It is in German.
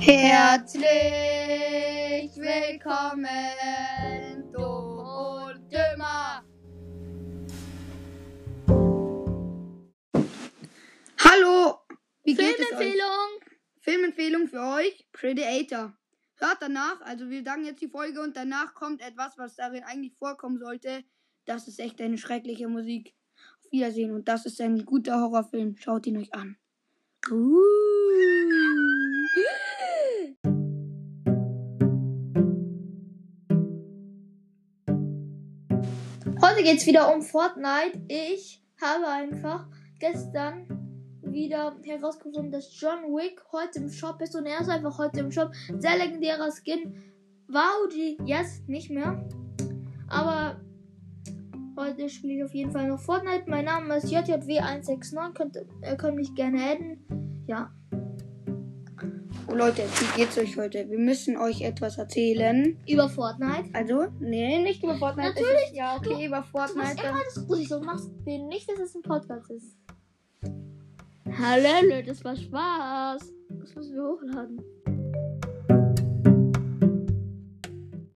Herzlich willkommen, Dumm und Dümmer. Hallo, wie geht es euch? Filmempfehlung. Filmempfehlung für euch, Predator. Hört danach, also wir sagen jetzt die Folge und danach kommt etwas, was darin eigentlich vorkommen sollte. Das ist echt eine schreckliche Musik. Auf Wiedersehen und das ist ein guter Horrorfilm. Schaut ihn euch an. Uh. Heute geht es wieder um Fortnite. Ich habe einfach gestern wieder herausgefunden, dass John Wick heute im Shop ist und er ist einfach heute im Shop. Sehr legendärer Skin. Wow, die jetzt nicht mehr. Aber heute spiele ich auf jeden Fall noch Fortnite. Mein Name ist JJW169. Könnt, ihr könnt mich gerne adden. Ja. Oh Leute, wie geht's euch heute? Wir müssen euch etwas erzählen. Über Fortnite. Also, nee, nicht über Fortnite. Natürlich, Ist, ja, okay, über Du machst Fortnite. immer das Gute. Du machst den nicht, dass es ein Podcast ist. Hallo, das war Spaß. Das müssen wir hochladen.